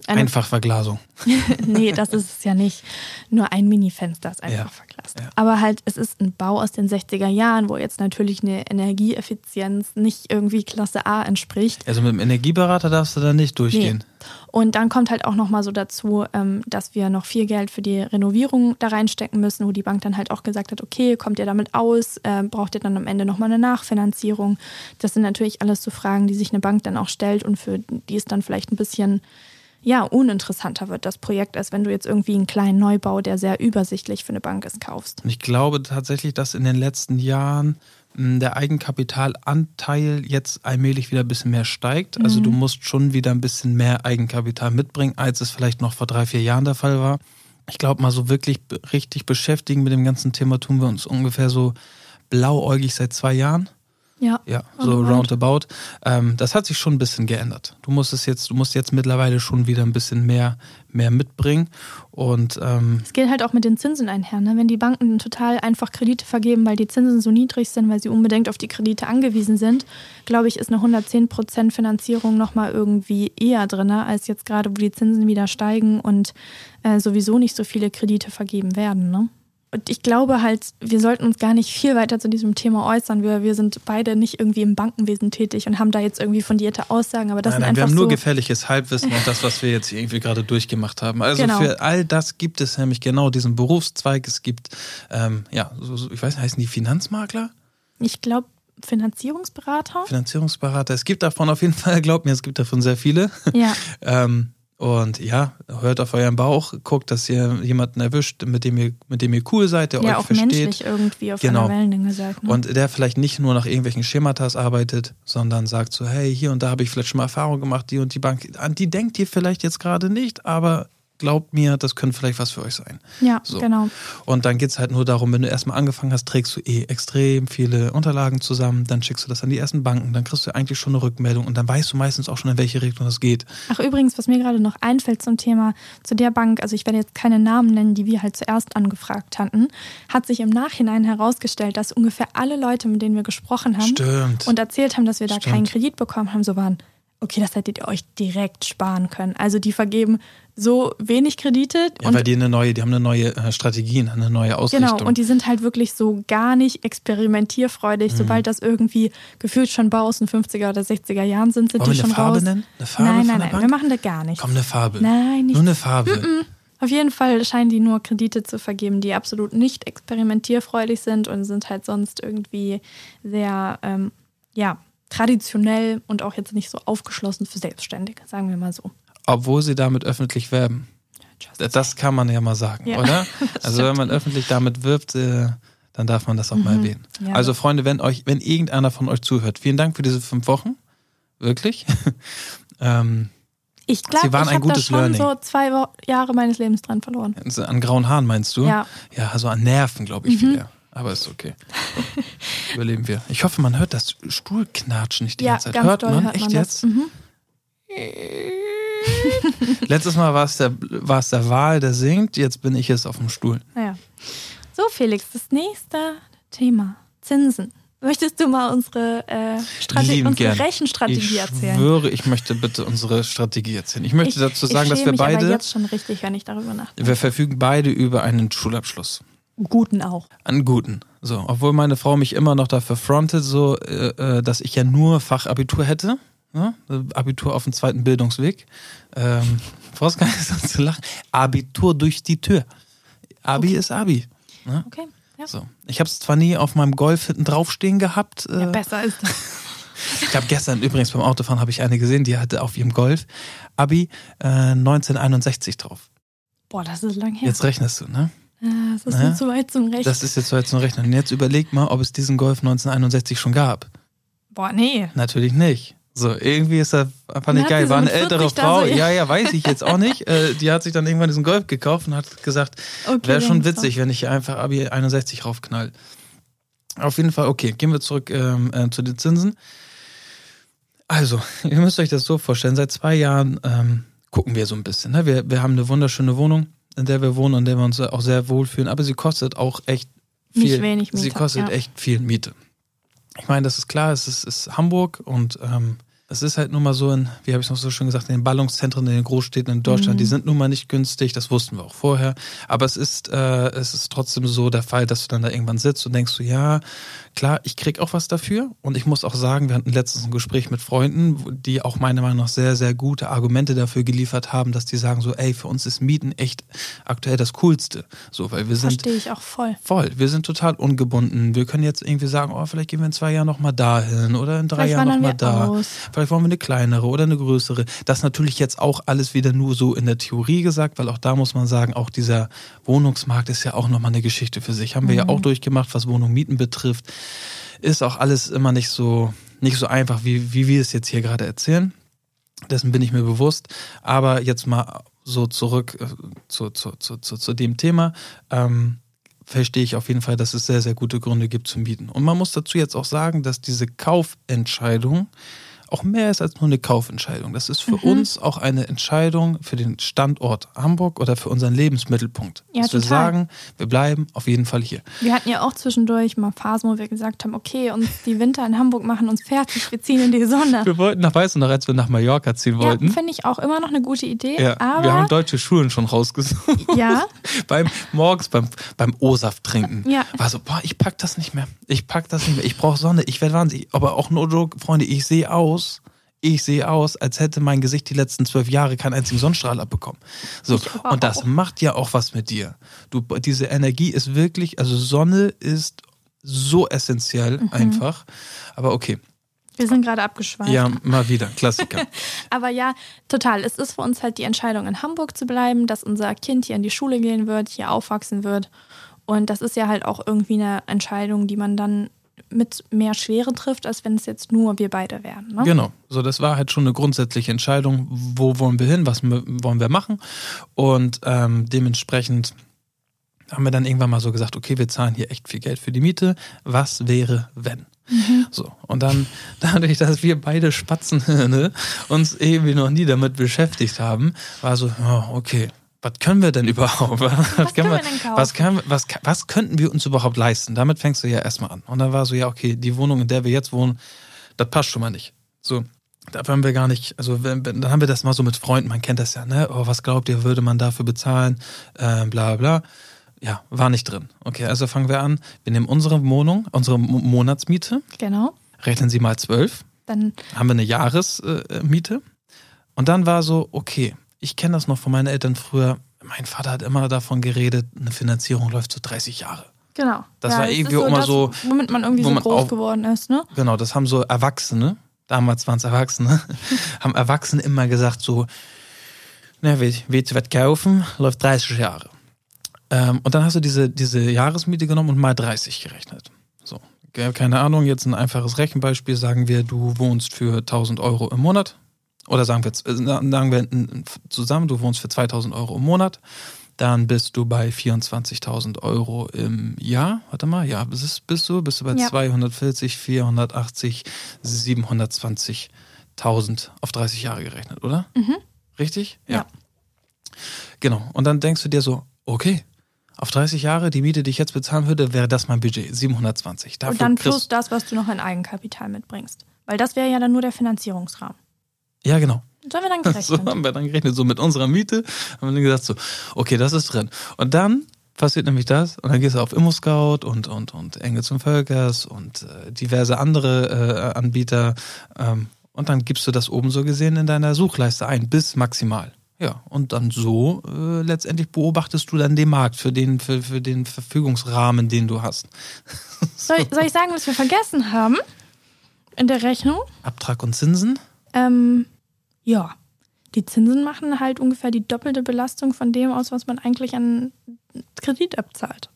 eine Einfachverglasung. [laughs] nee, das ist es ja nicht. Nur ein Mini-Fenster ist einfach Ja. verglast. Ja. Aber halt, es ist ein Bau aus den 60er Jahren, wo jetzt natürlich eine Energieeffizienz nicht irgendwie Klasse A entspricht. Also mit dem Energieberater darfst du da nicht durchgehen. Und dann kommt halt auch nochmal so dazu, ähm, dass wir noch viel Geld für die Renovierung da reinstecken müssen, wo die Bank dann halt auch gesagt hat, okay, kommt ihr damit aus? Ähm, braucht ihr dann am Ende nochmal eine Nachfinanzierung? Das sind natürlich alles so Fragen, die sich eine Bank dann auch stellt und für die es dann vielleicht ein bisschen ja, uninteressanter wird das Projekt, als wenn du jetzt irgendwie einen kleinen Neubau, der sehr übersichtlich für eine Bank ist, kaufst. Ich glaube tatsächlich, dass in den letzten Jahren der Eigenkapitalanteil jetzt allmählich wieder ein bisschen mehr steigt. Also Mhm. du musst schon wieder ein bisschen mehr Eigenkapital mitbringen, als es vielleicht noch vor drei, vier Jahren der Fall war. Ich glaube, mal so wirklich richtig beschäftigen mit dem ganzen Thema tun wir uns ungefähr so blauäugig seit zwei Jahren. Ja. Ja, so Roundabout. Ähm, das hat sich schon ein bisschen geändert. Du musst es jetzt, du musst jetzt mittlerweile schon wieder ein bisschen mehr, mehr mitbringen. Und ähm, Es geht halt auch mit den Zinsen einher. Ne? Wenn die Banken total einfach Kredite vergeben, weil die Zinsen so niedrig sind, weil sie unbedingt auf die Kredite angewiesen sind, glaube ich, ist eine 110% Finanzierung nochmal irgendwie eher drin, als jetzt gerade, wo die Zinsen wieder steigen und äh, sowieso nicht so viele Kredite vergeben werden. Ne? Und ich glaube halt, wir sollten uns gar nicht viel weiter zu diesem Thema äußern. Wir, wir sind beide nicht irgendwie im Bankenwesen tätig und haben da jetzt irgendwie fundierte Aussagen, aber das nein, sind nein, wir einfach haben nur so. gefährliches Halbwissen und das, was wir jetzt irgendwie gerade durchgemacht haben. Also Genau. für all das gibt es nämlich genau diesen Berufszweig. Es gibt, ähm, ja, so, so, ich weiß nicht, heißen die Finanzmakler? Ich glaube, Finanzierungsberater. Finanzierungsberater. Es gibt davon auf jeden Fall, glaubt mir, es gibt davon sehr viele. Ja. [laughs] Ähm, und ja, hört auf euren Bauch, guckt, dass ihr jemanden erwischt, mit dem ihr, mit dem ihr cool seid, der ja, euch auch versteht. menschlich irgendwie auf Genau. einer Wellenlänge seid. Ne? Und der vielleicht nicht nur nach irgendwelchen Schematas arbeitet, sondern sagt so, hey, hier und da habe ich vielleicht schon mal Erfahrung gemacht, die und die Bank, an die denkt ihr vielleicht jetzt gerade nicht, aber glaubt mir, das könnte vielleicht was für euch sein. ja, so. genau. Und dann geht es halt nur darum, wenn du erstmal angefangen hast, trägst du eh extrem viele Unterlagen zusammen, dann schickst du das an die ersten Banken, dann kriegst du eigentlich schon eine Rückmeldung und dann weißt du meistens auch schon, in welche Richtung das geht. Ach, übrigens, was mir gerade noch einfällt zum Thema, zu der Bank, also ich werde jetzt keine Namen nennen, die wir halt zuerst angefragt hatten, hat sich im Nachhinein herausgestellt, dass ungefähr alle Leute, mit denen wir gesprochen haben Stimmt. und erzählt haben, dass wir da Stimmt. keinen Kredit bekommen haben, so waren, okay, das hättet ihr euch direkt sparen können. Also die vergeben so wenig Kredite ja, und weil die eine neue, die haben eine neue äh, Strategie, eine neue Ausrichtung. Genau, und die sind halt wirklich so gar nicht experimentierfreudig. Mhm. Sobald das irgendwie gefühlt schon Bau aus den 50er oder 60er Jahren sind, sind Wollen die wir schon eine Farbe raus. nennen? Eine Farbe nein, nein, nein, Bank? wir machen das gar nicht. Komm, eine Farbe. Nein, nicht. Nur eine Farbe. Auf jeden Fall scheinen die nur Kredite zu vergeben, die absolut nicht experimentierfreudig sind und sind halt sonst irgendwie sehr, ähm, ja, traditionell und auch jetzt nicht so aufgeschlossen für Selbstständige, sagen wir mal so. Obwohl sie damit öffentlich werben. Just Das kann man ja mal sagen, Ja, oder? [laughs] Also wenn stimmt. man öffentlich damit wirbt, äh, dann darf man das auch mal Mhm. erwähnen. Ja. Also Freunde, wenn euch, wenn irgendeiner von euch zuhört, vielen Dank für diese fünf Wochen. Wirklich. [laughs] ähm, Ich glaube, Sie ich waren ein habe da schon Learning. so zwei Wo Jahre meines Lebens dran verloren. an grauen Haaren meinst du? Ja. Ja, also an Nerven, glaube ich, Mhm. viel. Aber ist okay. [laughs] Überleben wir. Ich hoffe, man hört das Stuhlknatschen nicht die Ja, ganze Zeit. hört man? hört Echt man jetzt? das. Mhm. [laughs] Letztes Mal war es der, war es der Wal, der singt. Jetzt bin ich es auf dem Stuhl. Naja. So, Felix, das nächste Thema. Zinsen. Möchtest du mal unsere, äh, Strate unsere gern. Rechenstrategie ich erzählen? schwöre, ich möchte bitte unsere Strategie erzählen. Ich möchte dazu sagen, ich dass wir beide, jetzt schon richtig, wenn ich darüber nachdenke. wir verfügen beide über einen Schulabschluss. Guten auch. Einen guten. So, obwohl meine Frau mich immer noch dafür frontet, so, äh, äh, dass ich ja nur Fachabitur hätte. Ne? Abitur auf dem zweiten Bildungsweg. Ähm, [laughs] brauchst gar nicht so zu lachen. Abitur durch die Tür. Abi Okay. ist Abi. Ne? Okay. Ja. So. Ich habe es zwar nie auf meinem Golf hinten draufstehen gehabt. ja, Äh, besser ist [laughs] das. ich habe gestern übrigens beim Autofahren habe ich eine gesehen, die hatte auf ihrem Golf Abi äh, 1961 drauf. Boah, das ist lang her. Jetzt rechnest du, ne? Ja, das ist Ja. mir zu weit zum Recht. Das ist jetzt so jetzt zum Rechnen. Und jetzt überleg mal, ob es diesen Golf 1961 schon gab. Boah, nee. Natürlich nicht. So, irgendwie ist das einfach nicht geil. sie War eine ältere 40 da Frau, so- ja, ja, weiß ich jetzt auch nicht. [laughs] Äh, die hat sich dann irgendwann diesen Golf gekauft und hat gesagt, Okay, wäre schon witzig, wenn ich hier einfach Abi 61 raufknall. Auf jeden Fall, okay, gehen wir zurück ähm, äh, zu den Zinsen. Also, [laughs] ihr müsst euch das so vorstellen, seit zwei Jahren ähm, gucken wir so ein bisschen. Ne? Wir, wir haben eine wunderschöne Wohnung, in der wir wohnen und in der wir uns auch sehr wohlfühlen, aber sie kostet auch echt viel. Nicht wenig Sie Miete, kostet ja. echt viel Miete. Ich meine, das ist klar, es ist, ist Hamburg und ähm, es ist halt nun mal so in, wie habe ich es noch so schön gesagt, in den Ballungszentren in den Großstädten in Deutschland, Mhm. die sind nun mal nicht günstig, das wussten wir auch vorher. Aber es ist, äh, es ist trotzdem so der Fall, dass du dann da irgendwann sitzt und denkst so, ja, klar, ich krieg auch was dafür. Und ich muss auch sagen, wir hatten letztens ein Gespräch mit Freunden, die auch meiner Meinung nach sehr, sehr gute Argumente dafür geliefert haben, dass die sagen so, ey, für uns ist Mieten echt aktuell das Coolste. So, weil wir sind Verstehe ich auch voll. Voll, wir sind total ungebunden. Wir können jetzt irgendwie sagen, oh, vielleicht gehen wir in zwei Jahren nochmal dahin oder in drei Vielleicht Jahren nochmal da. aus. Vielleicht wollen wir eine kleinere oder eine größere. Das natürlich jetzt auch alles wieder nur so in der Theorie gesagt, weil auch da muss man sagen, auch dieser Wohnungsmarkt ist ja auch nochmal eine Geschichte für sich. Haben wir ja auch durchgemacht, was Wohnung mieten betrifft. Ist auch alles immer nicht so, nicht so einfach, wie, wie wir es jetzt hier gerade erzählen. Dessen bin ich mir bewusst. Aber jetzt mal so zurück äh, zu, zu, zu, zu, zu dem Thema. Ähm, verstehe ich auf jeden Fall, dass es sehr, sehr gute Gründe gibt zum Mieten. Und man muss dazu jetzt auch sagen, dass diese Kaufentscheidung auch mehr ist als nur eine Kaufentscheidung. Das ist für Mhm. uns auch eine Entscheidung für den Standort Hamburg oder für unseren Lebensmittelpunkt. Ja, dass wir total. sagen, wir bleiben auf jeden Fall hier. Wir hatten ja auch zwischendurch mal Phasen, wo wir gesagt haben, okay, uns die Winter in Hamburg machen uns fertig, wir ziehen in die Sonne. Wir wollten nach, noch, als wir nach Mallorca ziehen Ja, wollten? finde ich auch immer noch eine gute Idee. Ja, aber wir haben deutsche Schulen schon rausgesucht. ja, [laughs] beim morgens beim beim O-Saft trinken. Ja. War so, boah, ich pack das nicht mehr. Ich pack das nicht mehr. Ich brauche Sonne. Ich werde wahnsinnig. Aber auch joke, Freunde, ich sehe aus. Ich sehe aus, als hätte mein Gesicht die letzten zwölf Jahre keinen einzigen Sonnenstrahl abbekommen. So, und das macht ja auch was mit dir. Du, diese Energie ist wirklich, also Sonne ist so essentiell Mhm. einfach. Aber okay, wir sind gerade abgeschweift. ja, mal wieder, Klassiker. [laughs] Aber ja, total. Es ist für uns halt die Entscheidung, in Hamburg zu bleiben, dass unser Kind hier in die Schule gehen wird, hier aufwachsen wird. Und das ist ja halt auch irgendwie eine Entscheidung, die man dann mit mehr Schwere trifft, als wenn es jetzt nur wir beide wären. Ne? Genau. So, das war halt schon eine grundsätzliche Entscheidung. Wo wollen wir hin? Was wollen wir machen? Und ähm, dementsprechend haben wir dann irgendwann mal so gesagt, okay, wir zahlen hier echt viel Geld für die Miete. Was wäre, wenn? So, und dann, [laughs] dadurch, dass wir beide Spatzenhirne [laughs] uns irgendwie noch nie damit beschäftigt haben, war so, oh, okay, was können wir denn [laughs] überhaupt? Was, können wir denn kaufen? was, können, was, was könnten wir uns überhaupt leisten? Damit fängst du ja erstmal an. Und dann war so, ja, okay, die Wohnung, in der wir jetzt wohnen, das passt schon mal nicht. So, da haben wir gar nicht, also wenn, dann haben wir das mal so mit Freunden, man kennt das ja, ne? Oh, was glaubt ihr, würde man dafür bezahlen? Äh, bla bla. Ja, war nicht drin. Okay, also fangen wir an. Wir nehmen unsere Wohnung, unsere Mo- Monatsmiete, Genau. rechnen sie mal zwölf, Dann haben wir eine Jahresmiete. Äh, und dann war so, okay, ich kenne das noch von meinen Eltern früher. Mein Vater hat immer davon geredet, eine Finanzierung läuft so 30 Jahre. Genau. Das war es irgendwie ist immer das, so, Womit man irgendwie wo so groß auf- geworden ist, ne? Genau, das haben so Erwachsene, damals waren es Erwachsene, [laughs] haben Erwachsene immer gesagt so, na, willst willst du was kaufen, läuft 30 Jahre. Ähm, und dann hast du diese, diese Jahresmiete genommen und mal 30 gerechnet. So, keine Ahnung, jetzt ein einfaches Rechenbeispiel, sagen wir, du wohnst für 1000 Euro im Monat. Oder sagen wir, äh, sagen wir zusammen, du wohnst für 2000 Euro im Monat. Dann bist du bei 24.000 Euro im Jahr. Warte mal, ja, bist, du? Bist du bei Ja. 240, 480, 720.000 auf 30 Jahre gerechnet, oder? Mhm. Richtig? Ja. Genau. Und dann denkst du dir so, okay, auf 30 Jahre, die Miete, die ich jetzt bezahlen würde, wäre das mein Budget, 720. Dafür Und dann plus das, was du noch in Eigenkapital mitbringst. Weil das wäre ja dann nur der Finanzierungsrahmen. Ja, genau. Sollen wir dann [laughs] gerechnet? So haben wir dann gerechnet, so mit unserer Miete. Haben wir dann gesagt, so, okay, das ist drin. Und dann passiert nämlich das. Und dann gehst du auf ImmoScout und, und, und Engels und Völkers und äh, diverse andere äh, Anbieter. Ähm, Und dann gibst du das oben so gesehen in deiner Suchleiste ein, bis maximal. Ja, und dann so äh, letztendlich beobachtest du dann den Markt für den, für, für den Verfügungsrahmen, den du hast. [laughs] Soll, ich- soll ich sagen, was wir vergessen haben in der Rechnung? Abtrag und Zinsen? Ähm, ja. Die Zinsen machen halt ungefähr die doppelte Belastung von dem aus, was man eigentlich an Kredit abzahlt.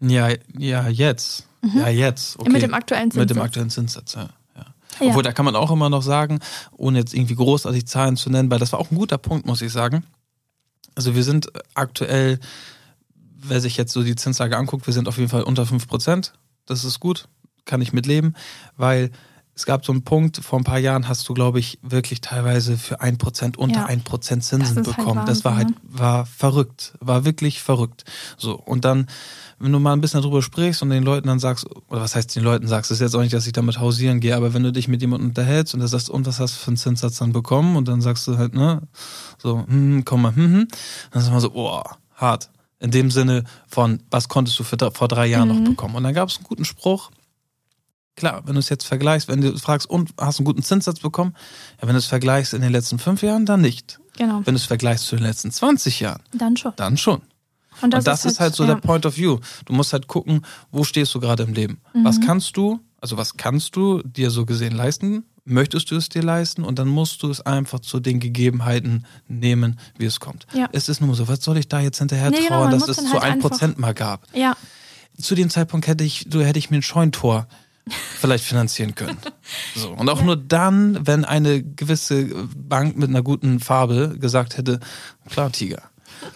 Ja, ja, jetzt. Ja, jetzt. Okay. Mhm. Mit dem aktuellen Zinssatz. Mit dem aktuellen Zinssatz, ja. ja. Ja. Obwohl, da kann man auch immer noch sagen, ohne jetzt irgendwie großartig Zahlen zu nennen, weil das war auch ein guter Punkt, muss ich sagen. Also wir sind aktuell, wer sich jetzt so die Zinslage anguckt, wir sind auf jeden Fall unter 5%. Das ist gut, kann ich mitleben, weil es gab so einen Punkt, vor ein paar Jahren hast du, glaube ich, wirklich teilweise für 1% unter Ja. 1% Zinsen Das halt bekommen. das war halt, Wahnsinn, war verrückt, war wirklich verrückt. So, und dann, wenn du mal ein bisschen darüber sprichst und den Leuten dann sagst, oder was heißt den Leuten sagst, ist jetzt auch nicht, dass ich damit hausieren gehe, aber wenn du dich mit jemandem unterhältst und du sagst, und was hast du für einen Zinssatz dann bekommen? Und dann sagst du halt, ne, so, hm, komm mal, hm, hm, dann ist man so, oh, hart. In dem Sinne von, was konntest du für, vor drei Jahren noch bekommen? Und dann gab es einen guten Spruch, Klar, wenn du es jetzt vergleichst, wenn du fragst, und hast einen guten Zinssatz bekommen? Ja, wenn du es vergleichst in den letzten fünf Jahren, dann nicht. Genau. Wenn du es vergleichst zu den letzten 20 Jahren, Dann schon. dann schon. Und und das ist halt so ja. der Point of View. Du musst halt gucken, wo stehst du gerade im Leben? Was Mhm. kannst du, also was kannst du dir so gesehen leisten? Möchtest du es dir leisten? Und dann musst du es einfach zu den Gegebenheiten nehmen, wie es kommt. Ja. Es ist nur so, was soll ich da jetzt hinterher Nee, genau, trauern, man dass es zu halt ein einfach- Prozent mal gab? Ja, zu dem Zeitpunkt hätte ich, du hätte ich mir ein Scheuntor vielleicht finanzieren können. [laughs] So. Und auch nur dann, wenn eine gewisse Bank mit einer guten Farbe gesagt hätte, klar, Tiger,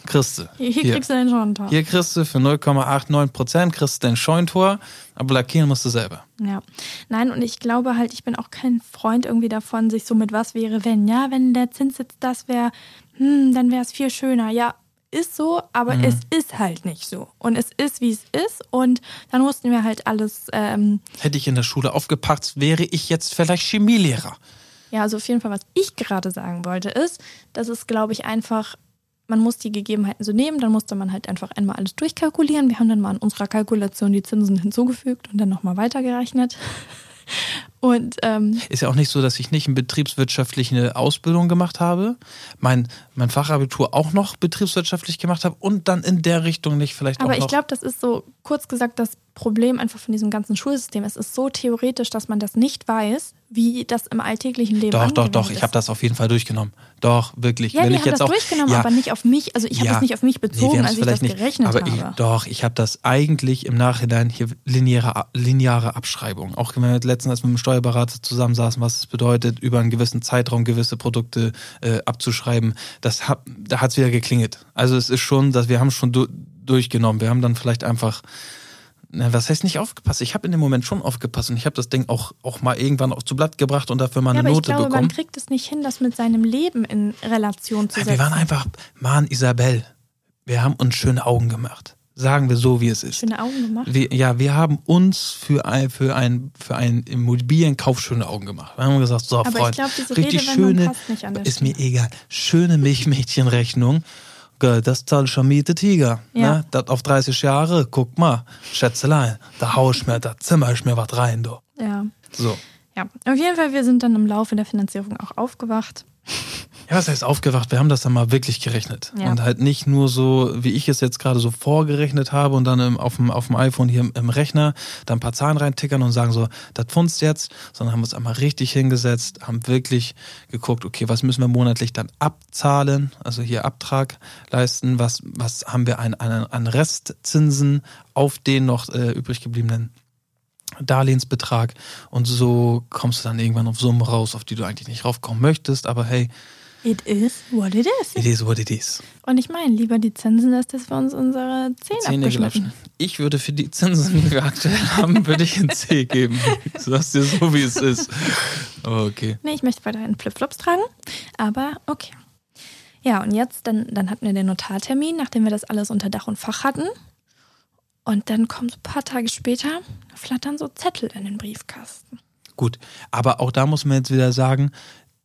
kriegst du. hier, hier kriegst du den Schorntor. Hier kriegst du für 0,89 Prozent kriegst du dein Scheuntor, aber lackieren musst du selber. Ja. Nein, und ich glaube halt, ich bin auch kein Freund irgendwie davon, sich so mit was wäre, wenn. Ja, wenn der Zinssatz das wäre, hm, dann wäre es viel schöner. Ja, ist so, aber es ist halt nicht so. Und es ist, wie es ist. Und dann mussten wir halt alles, ähm, Hätte ich in der Schule aufgepackt, wäre ich jetzt vielleicht Chemielehrer. ja, also auf jeden Fall, was ich gerade sagen wollte, ist, dass es, glaube ich, einfach, man muss die Gegebenheiten so nehmen, dann musste man halt einfach einmal alles durchkalkulieren. Wir haben dann mal in unserer Kalkulation die Zinsen hinzugefügt und dann nochmal weitergerechnet. Und ähm, Ist ja auch nicht so, dass ich nicht eine betriebswirtschaftliche Ausbildung gemacht habe, mein, mein Fachabitur auch noch betriebswirtschaftlich gemacht habe und dann in der Richtung nicht vielleicht Aber auch ich noch. glaube, das ist so kurz gesagt das Problem einfach von diesem ganzen Schulsystem. Es ist so theoretisch, dass man das nicht weiß, wie das im alltäglichen Leben Doch, doch, doch, ich ist. habe das auf jeden Fall durchgenommen. Doch, wirklich. Ja, Wenn wir ich haben jetzt das auch, durchgenommen, ja, aber nicht auf mich. Also ich habe ja. das nicht auf mich Nee, bezogen, haben's als ich das vielleicht gerechnet aber habe. Ich, doch, ich habe das eigentlich im Nachhinein hier lineare, lineare Abschreibung. Auch wenn wir letztens als mit dem Steuerberater zusammensaßen, was es bedeutet, über einen gewissen Zeitraum gewisse Produkte äh, abzuschreiben. Das hat, da hat's wieder geklingelt. Also es ist schon, dass wir haben schon du, durchgenommen. Wir haben dann vielleicht einfach na, was heißt nicht aufgepasst? Ich habe in dem Moment schon aufgepasst und ich habe das Ding auch, auch mal irgendwann auch zu Blatt gebracht und dafür mal ja, eine aber ich Note glaube, bekommen. man kriegt es nicht hin, das mit seinem Leben in Relation zu Nein, setzen. wir waren einfach, Mann, Isabel, wir haben uns schöne Augen gemacht. Sagen wir so, wie es ist. Schöne Augen gemacht. Wir, ja, wir haben uns für ein, für ein, für einen Immobilienkauf schöne Augen gemacht. Wir haben gesagt, so, Aber ich Freund, glaube, diese richtig schöne, ist mir egal, schöne Milchmädchenrechnung. Gell, Das zahl schon Miete Tiger. Ja. Ne? Das auf 30 Jahre, guck mal, Schätzelein, da hau ich mir, da zimmer ich mir was rein, du. Ja. So. ja, auf jeden Fall, wir sind dann im Laufe der Finanzierung auch aufgewacht. Ja, was heißt aufgewacht? Wir haben das dann mal wirklich gerechnet. Ja. Und halt nicht nur so, wie ich es jetzt gerade so vorgerechnet habe und dann im, auf, dem, auf dem iPhone hier im, im Rechner da ein paar Zahlen reintickern und sagen so, das funzt jetzt, sondern haben uns einmal richtig hingesetzt, haben wirklich geguckt, okay, was müssen wir monatlich dann abzahlen, also hier Abtrag leisten, was, was haben wir an, an, an Restzinsen auf den noch äh, übrig gebliebenen Darlehensbetrag und so kommst du dann irgendwann auf Summen raus, auf die du eigentlich nicht raufkommen möchtest, aber hey, It is what it is. It is what it is. Und ich meine, lieber die Zinsen, als dass wir uns unsere Zähne, Zähne abgeschnitten. Ich würde für die Zinsen, die wir aktuell haben, würde ich ein C geben. [laughs] Ich sag's dir so, wie es ist. Aber okay. Nee, ich möchte weiterhin Flipflops tragen, aber okay. Ja, und jetzt, dann, dann hatten wir den Notartermin, nachdem wir das alles unter Dach und Fach hatten. Und dann kommen so ein paar Tage später, flattern so Zettel in den Briefkasten. Gut. Aber auch da muss man jetzt wieder sagen,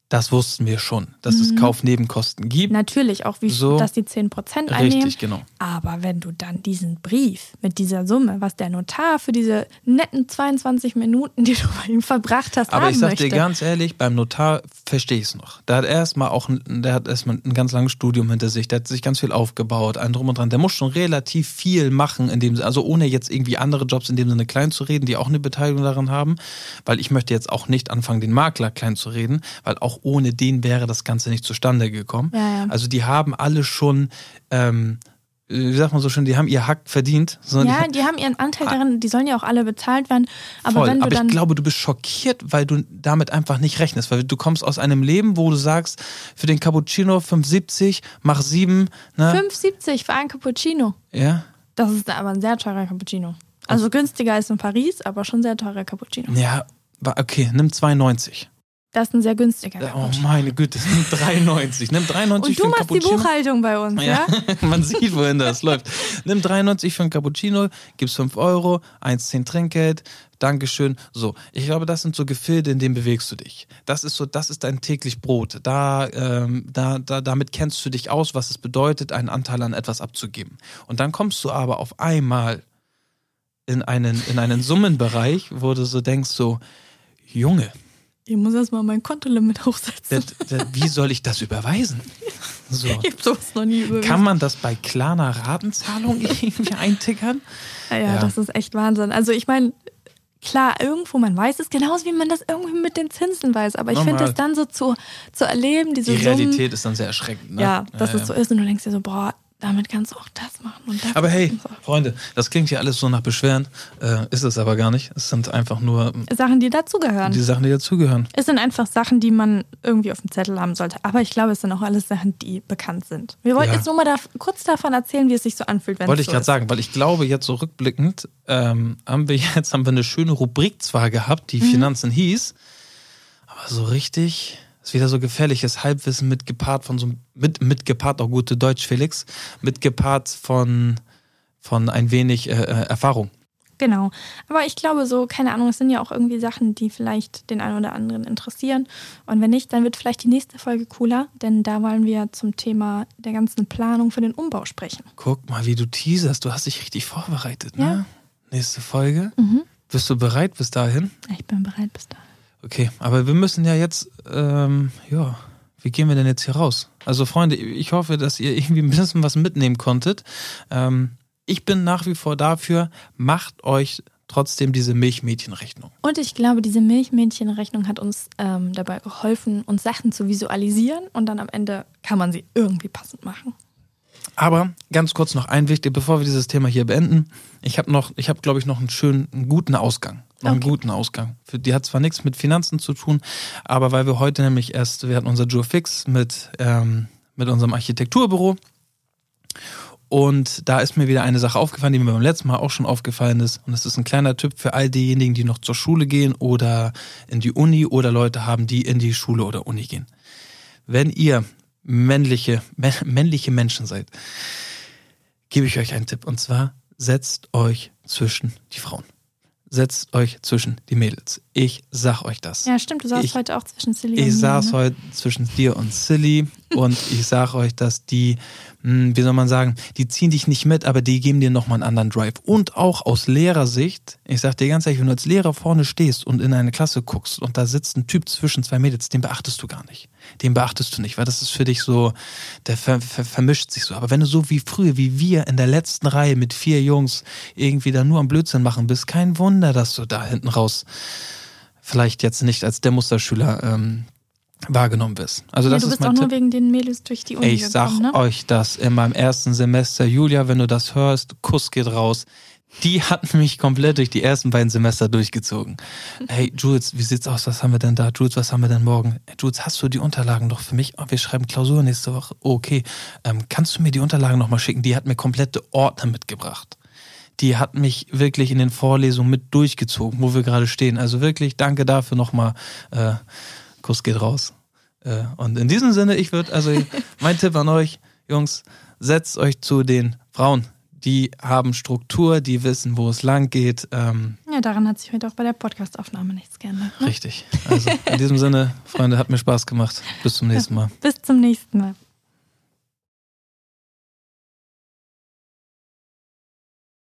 Das wussten wir schon, dass es Kaufnebenkosten gibt. Natürlich auch, wie So. dass die 10% einnehmen. Richtig, genau. Aber wenn du dann diesen Brief mit dieser Summe, was der Notar für diese netten 22 Minuten, die du bei ihm verbracht hast, Aber ich sag möchte. dir ganz ehrlich, beim Notar verstehe ich es noch. Der hat erstmal auch, ein- der hat erstmal ein ganz langes Studium hinter sich, der hat sich ganz viel aufgebaut, ein drum und dran. Der muss schon relativ viel machen, in dem, also ohne jetzt irgendwie andere Jobs in dem Sinne klein zu reden, die auch eine Beteiligung daran haben, weil ich möchte jetzt auch nicht anfangen, den Makler klein zu reden, weil auch ohne den wäre das Ganze nicht zustande gekommen. Ja, ja. Also die haben alle schon, ähm, wie sagt man so schön, die haben ihr Hack verdient. Ja, die, die haben ihren Anteil darin, die sollen ja auch alle bezahlt werden. Aber Voll. wenn du aber dann. ich glaube, du bist schockiert, weil du damit einfach nicht rechnest. Weil du kommst aus einem Leben, wo du sagst, für den Cappuccino 5,70, mach 7, ne? 5,70 für einen Cappuccino. Ja? Das ist aber ein sehr teurer Cappuccino. Also günstiger als in Paris, aber schon sehr teurer Cappuccino. Ja, okay, nimm 2,90. Das ist ein sehr günstiger Oh Cappuccino. meine Güte, nimm 3,90. Nimm 3,90 Und für du einen machst die Cappuccino. Buchhaltung bei uns, ja? Ja, [laughs] man sieht, wohin das [laughs] läuft. Nimm 93 für ein Cappuccino, gibst 5 Euro, 1,10 Trinkgeld, Dankeschön. So, ich glaube, das sind so Gefilde, in denen bewegst du dich. Das ist so, das ist dein täglich Brot. Da, ähm, da, da, damit kennst du dich aus, was es bedeutet, einen Anteil an etwas abzugeben. Und dann kommst du aber auf einmal in einen, in einen Summenbereich, wo du so denkst, so, Junge, Ich muss erstmal mein Kontolimit [laughs] hochsetzen. das, das, wie soll ich das überweisen? [laughs] So. Ich hab sowas noch nie überwiesen. Kann man das bei Klarna Ratenzahlung [laughs] irgendwie eintickern? Ja, ja, Ja. das ist echt Wahnsinn. Also ich meine, klar, irgendwo, man weiß es, genauso wie man das irgendwie mit den Zinsen weiß. Aber ich finde das dann so zu, zu erleben, diese Die Summen. Realität ist dann sehr erschreckend. Ne? Ja, dass Ja, es so ist und du denkst dir so, boah, damit kannst du auch das machen und das. Aber hey. Freunde, das klingt hier alles so nach Beschweren. Äh, ist es aber gar nicht. Es sind einfach nur Sachen, die dazugehören. die Sachen, die dazugehören. Es sind einfach Sachen, die man irgendwie auf dem Zettel haben sollte. Aber ich glaube, es sind auch alles Sachen, die bekannt sind. Wir wollten Ja. jetzt nur mal da, kurz davon erzählen, wie es sich so anfühlt, wenn Wollte ich so gerade sagen, weil ich glaube, jetzt so rückblickend ähm, haben wir [laughs] jetzt haben wir eine schöne Rubrik zwar gehabt, die Mhm. Finanzen hieß, aber so richtig ist wieder so gefährliches Halbwissen mit gepaart von so mit mit gepaart auch gute Deutsch Felix, mit gepaart von von ein wenig äh, äh, Erfahrung. Genau. Aber ich glaube so, keine Ahnung, es sind ja auch irgendwie Sachen, die vielleicht den einen oder anderen interessieren. Und wenn nicht, dann wird vielleicht die nächste Folge cooler, denn da wollen wir zum Thema der ganzen Planung für den Umbau sprechen. Guck mal, wie du teaserst. Du hast dich richtig vorbereitet, ne? Ja. Nächste Folge. Mhm. Bist du bereit bis dahin? Ich bin bereit bis dahin. Okay, aber wir müssen ja jetzt, ähm, ja, wie gehen wir denn jetzt hier raus? Also Freunde, ich hoffe, dass ihr [laughs] irgendwie ein bisschen was mitnehmen konntet. Ähm, ich bin nach wie vor dafür, macht euch trotzdem diese Milchmädchenrechnung. Und ich glaube, diese Milchmädchenrechnung hat uns ähm, dabei geholfen, uns Sachen zu visualisieren und dann am Ende kann man sie irgendwie passend machen. Aber ganz kurz noch ein wichtig, bevor wir dieses Thema hier beenden. Ich habe noch, ich habe glaube ich noch einen schönen, einen guten Ausgang. Noch einen Okay. guten Ausgang. Die hat zwar nichts mit Finanzen zu tun, aber weil wir heute nämlich erst, wir hatten unser Joe Fix mit, ähm, mit unserem Architekturbüro. Und da ist mir wieder eine Sache aufgefallen, die mir beim letzten Mal auch schon aufgefallen ist. Und das ist ein kleiner Tipp für all diejenigen, die noch zur Schule gehen oder in die Uni oder Leute haben, die in die Schule oder Uni gehen. Wenn ihr männliche, mä- männliche Menschen seid, gebe ich euch einen Tipp. Und zwar setzt euch zwischen die Frauen. Setzt euch zwischen die Mädels. Ich sag euch das. Ja, stimmt, du saßt Ich- heute auch zwischen Silly und Ich mir, saß ne? heute zwischen dir und Silly und ich sag euch, dass die, wie soll man sagen, die ziehen dich nicht mit, aber die geben dir nochmal einen anderen Drive. Und auch aus Lehrersicht, ich sag dir ganz ehrlich, wenn du als Lehrer vorne stehst und in eine Klasse guckst und da sitzt ein Typ zwischen zwei Mädels, den beachtest du gar nicht. Den beachtest du nicht, weil das ist für dich so, der ver ver vermischt sich so. Aber wenn du so wie früher, wie wir in der letzten Reihe mit vier Jungs irgendwie da nur am Blödsinn machen bist, kein Wunder, dass du da hinten raus vielleicht jetzt nicht als der Musterschüler ähm, wahrgenommen wirst. Also Ja, das du ist bist mein auch nur Tipp. wegen den Mädels durch die Uni ich sag gekommen, ne? euch das in meinem ersten Semester. Julia, wenn du das hörst, Kuss geht raus. Die hat [laughs] mich komplett durch die ersten beiden Semester durchgezogen. Hey, Jules, wie sieht's aus? Was haben wir denn da? Jules, was haben wir denn morgen? Hey, Jules, hast du die Unterlagen noch für mich? Oh, wir schreiben Klausur nächste Woche. Oh, okay. Ähm, kannst du mir die Unterlagen nochmal schicken? Die hat mir komplette Ordner mitgebracht. Die hat mich wirklich in den Vorlesungen mit durchgezogen, wo wir gerade stehen. Also wirklich, danke dafür nochmal. Äh, Kuss geht raus. Äh, und in diesem Sinne, ich würde, also [laughs] mein Tipp an euch, Jungs, setzt euch zu den Frauen. Die haben Struktur, die wissen, wo es lang geht. Ähm, Ja, daran hat sich heute auch bei der Podcastaufnahme nichts geändert. Ne? Richtig. Also in diesem Sinne, Freunde, hat mir Spaß gemacht. Bis zum [laughs] nächsten Mal. Bis zum nächsten Mal.